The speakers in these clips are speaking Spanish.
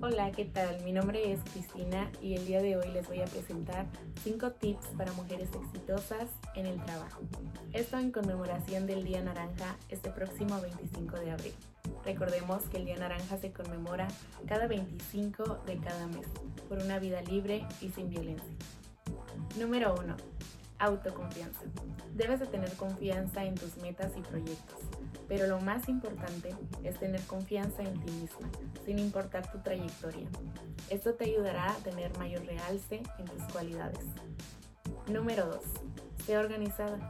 Hola, ¿qué tal? Mi nombre es Cristina y el día de hoy les voy a presentar 5 tips para mujeres exitosas en el trabajo. Esto en conmemoración del Día Naranja este próximo 25 de abril. Recordemos que el Día Naranja se conmemora cada 25 de cada mes por una vida libre y sin violencia. Número 1. Autoconfianza. Debes de tener confianza en tus metas y proyectos, pero lo más importante es tener confianza en ti misma, sin importar tu trayectoria. Esto te ayudará a tener mayor realce en tus cualidades. Número 2. Sé organizada.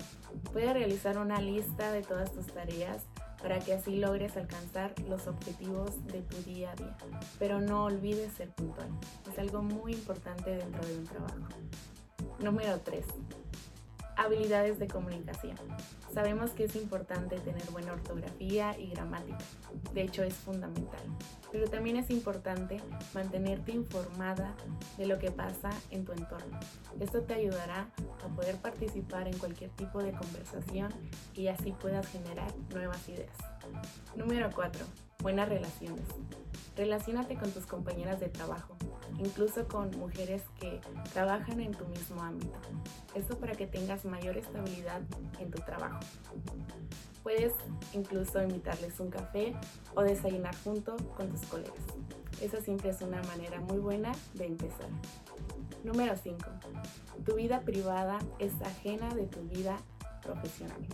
Puedes realizar una lista de todas tus tareas para que así logres alcanzar los objetivos de tu día a día. Pero no olvides ser puntual. Es algo muy importante dentro de un trabajo. Número 3 habilidades de comunicación. Sabemos que es importante tener buena ortografía y gramática, de hecho es fundamental, pero también es importante mantenerte informada de lo que pasa en tu entorno. Esto te ayudará a poder participar en cualquier tipo de conversación y así puedas generar nuevas ideas. Número 4. Buenas relaciones. Relaciónate con tus compañeras de trabajo, incluso con mujeres que trabajan en tu mismo ámbito. Esto para que tengas mayor estabilidad en tu trabajo. Puedes incluso invitarles un café o desayunar junto con tus colegas. Esa siempre es una manera muy buena de empezar. Número 5. Tu vida privada es ajena de tu vida profesional.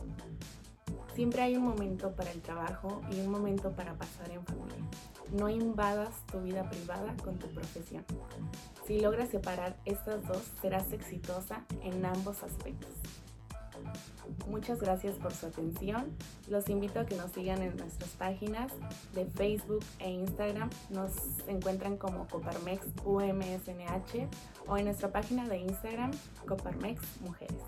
Siempre hay un momento para el trabajo y un momento para pasar en familia. No invadas tu vida privada con tu profesión. Si logras separar estas dos, serás exitosa en ambos aspectos. Muchas gracias por su atención. Los invito a que nos sigan en nuestras páginas de Facebook e Instagram. Nos encuentran como Coparmex UMSNH o en nuestra página de Instagram Coparmex Mujeres.